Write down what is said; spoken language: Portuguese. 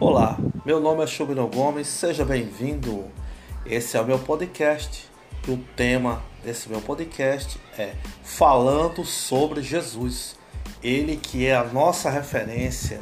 Olá, meu nome é Chubino Gomes, seja bem-vindo. Esse é o meu podcast e o tema desse meu podcast é Falando sobre Jesus. Ele que é a nossa referência